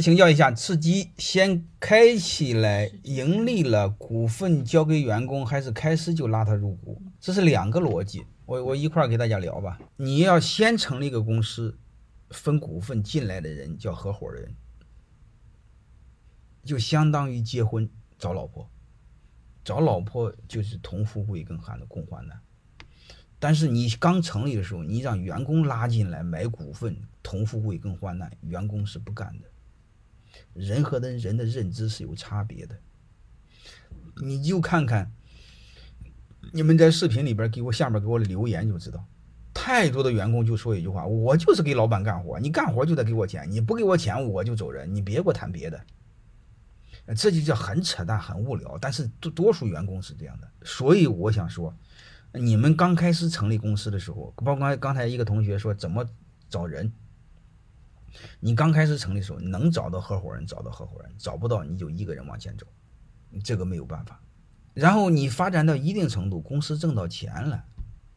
请教一下，吃鸡先开起来盈利了，股份交给员工，还是开始就拉他入股？这是两个逻辑。我我一块儿给大家聊吧。你要先成立一个公司，分股份进来的人叫合伙人，就相当于结婚找老婆，找老婆就是同富贵更寒的共患难。但是你刚成立的时候，你让员工拉进来买股份，同富贵更患难，员工是不干的。人和人人的认知是有差别的，你就看看你们在视频里边给我下面给我留言就知道，太多的员工就说一句话：我就是给老板干活，你干活就得给我钱，你不给我钱我就走人，你别给我谈别的。这就叫很扯淡、很无聊。但是多多数员工是这样的，所以我想说，你们刚开始成立公司的时候，包括刚才一个同学说怎么找人。你刚开始成立的时候，能找到合伙人，找到合伙人；找不到，你就一个人往前走，这个没有办法。然后你发展到一定程度，公司挣到钱了，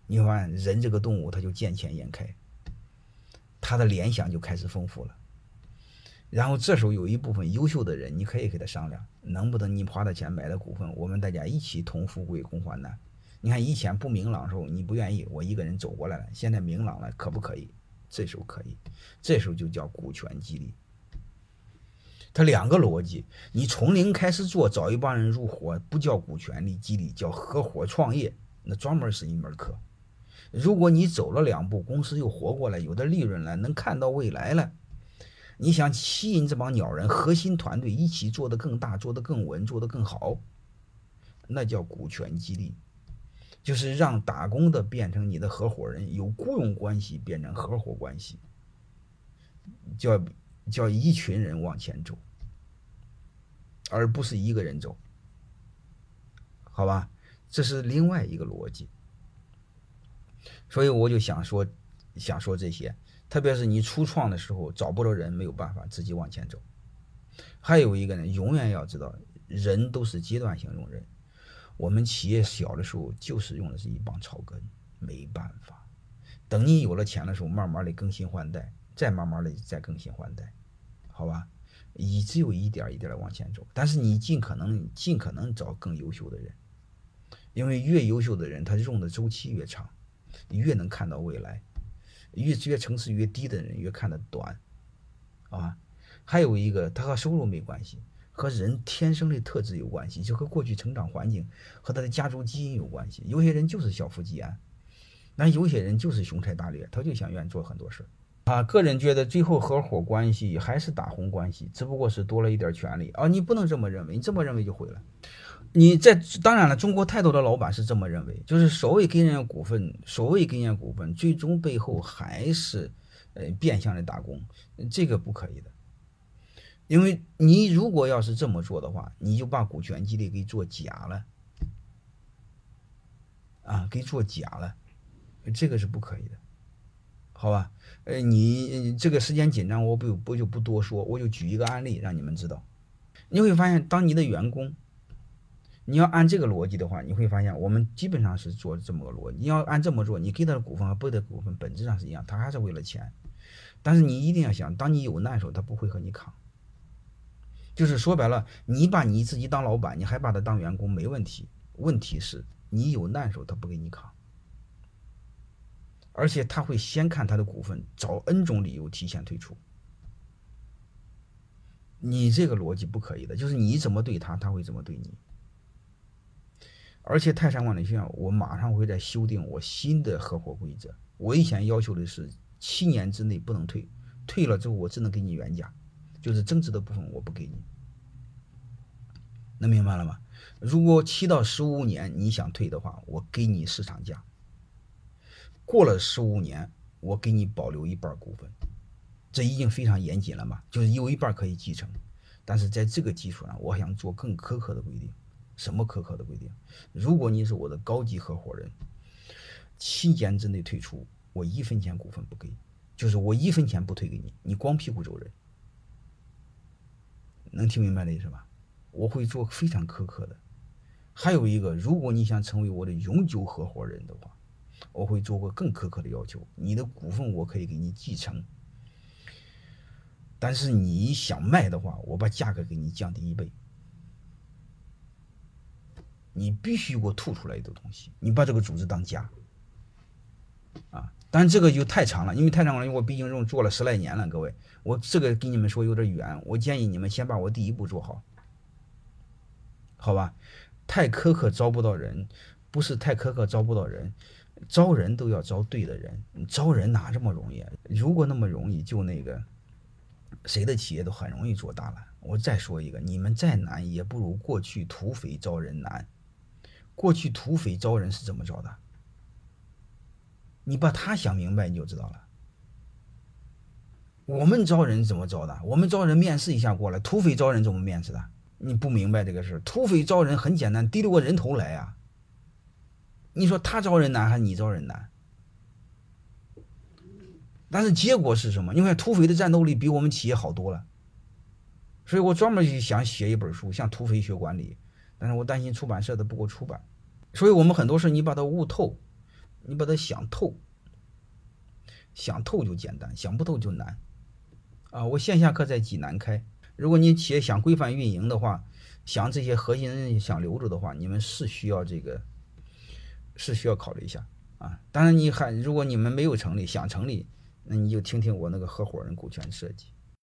你发现人这个动物他就见钱眼开，他的联想就开始丰富了。然后这时候有一部分优秀的人，你可以跟他商量，能不能你花的钱买的股份，我们大家一起同富贵共患难。你看以前不明朗的时候，你不愿意，我一个人走过来了，现在明朗了，可不可以？这时候可以，这时候就叫股权激励。它两个逻辑，你从零开始做，找一帮人入伙，不叫股权力激励，叫合伙创业，那专门是一门课。如果你走了两步，公司又活过来，有的利润了，能看到未来了，你想吸引这帮鸟人，核心团队一起做得更大，做得更稳，做得更好，那叫股权激励。就是让打工的变成你的合伙人，有雇佣关系变成合伙关系，叫叫一群人往前走，而不是一个人走，好吧？这是另外一个逻辑。所以我就想说，想说这些，特别是你初创的时候找不着人，没有办法自己往前走。还有一个呢，永远要知道，人都是阶段性用人。我们企业小的时候就是用的是一帮草根，没办法。等你有了钱的时候，慢慢的更新换代，再慢慢的再更新换代，好吧？你只有一点一点的往前走，但是你尽可能尽可能找更优秀的人，因为越优秀的人，他用的周期越长，越能看到未来。越越层次越低的人越看得短，啊，还有一个，他和收入没关系。和人天生的特质有关系，就和过去成长环境和他的家族基因有关系。有些人就是小富即安，那有些人就是雄才大略，他就想愿意做很多事儿。啊，个人觉得最后合伙关系还是打红关系，只不过是多了一点权利啊。你不能这么认为，你这么认为就毁了。你在当然了，中国太多的老板是这么认为，就是所谓给人家股份，所谓给人家股份，最终背后还是呃变相的打工，这个不可以的。因为你如果要是这么做的话，你就把股权激励给做假了，啊，给做假了，这个是不可以的，好吧？呃，你这个时间紧张，我不不就不多说，我就举一个案例让你们知道。你会发现，当你的员工，你要按这个逻辑的话，你会发现我们基本上是做这么个逻辑。你要按这么做，你给他的股份和不给的股份本质上是一样，他还是为了钱。但是你一定要想，当你有难的时候，他不会和你扛。就是说白了，你把你自己当老板，你还把他当员工没问题。问题是，你有难时候他不给你扛，而且他会先看他的股份，找 N 种理由提前退出。你这个逻辑不可以的，就是你怎么对他，他会怎么对你。而且泰山管理学院，我马上会在修订我新的合伙规则。我以前要求的是七年之内不能退，退了之后我只能给你原价。就是增值的部分我不给你，能明白了吗？如果七到十五年你想退的话，我给你市场价。过了十五年，我给你保留一半股份，这已经非常严谨了嘛？就是有一半可以继承，但是在这个基础上，我想做更苛刻的规定。什么苛刻的规定？如果你是我的高级合伙人，七年之内退出，我一分钱股份不给，就是我一分钱不退给你，你光屁股走人。能听明白的意思吧？我会做非常苛刻的。还有一个，如果你想成为我的永久合伙人的话，我会做个更苛刻的要求：你的股份我可以给你继承，但是你想卖的话，我把价格给你降低一倍。你必须给我吐出来一个东西，你把这个组织当家，啊！但这个就太长了，因为太长了，因为我毕竟这种做了十来年了，各位，我这个跟你们说有点远，我建议你们先把我第一步做好，好吧？太苛刻招不到人，不是太苛刻招不到人，招人都要招对的人，招人哪这么容易？如果那么容易，就那个谁的企业都很容易做大了。我再说一个，你们再难也不如过去土匪招人难。过去土匪招人是怎么招的？你把他想明白，你就知道了。我们招人怎么招的？我们招人面试一下过来，土匪招人怎么面试的？你不明白这个事土匪招人很简单，提溜个人头来啊。你说他招人难还是你招人难？但是结果是什么？你看土匪的战斗力比我们企业好多了。所以我专门想写一本书，向土匪学管理。但是我担心出版社的不够出版，所以我们很多事你把它悟透，你把它想透，想透就简单，想不透就难。啊，我线下课在济南开，如果你企业想规范运营的话，想这些核心人想留住的话，你们是需要这个，是需要考虑一下啊。当然你还如果你们没有成立，想成立，那你就听听我那个合伙人股权设计。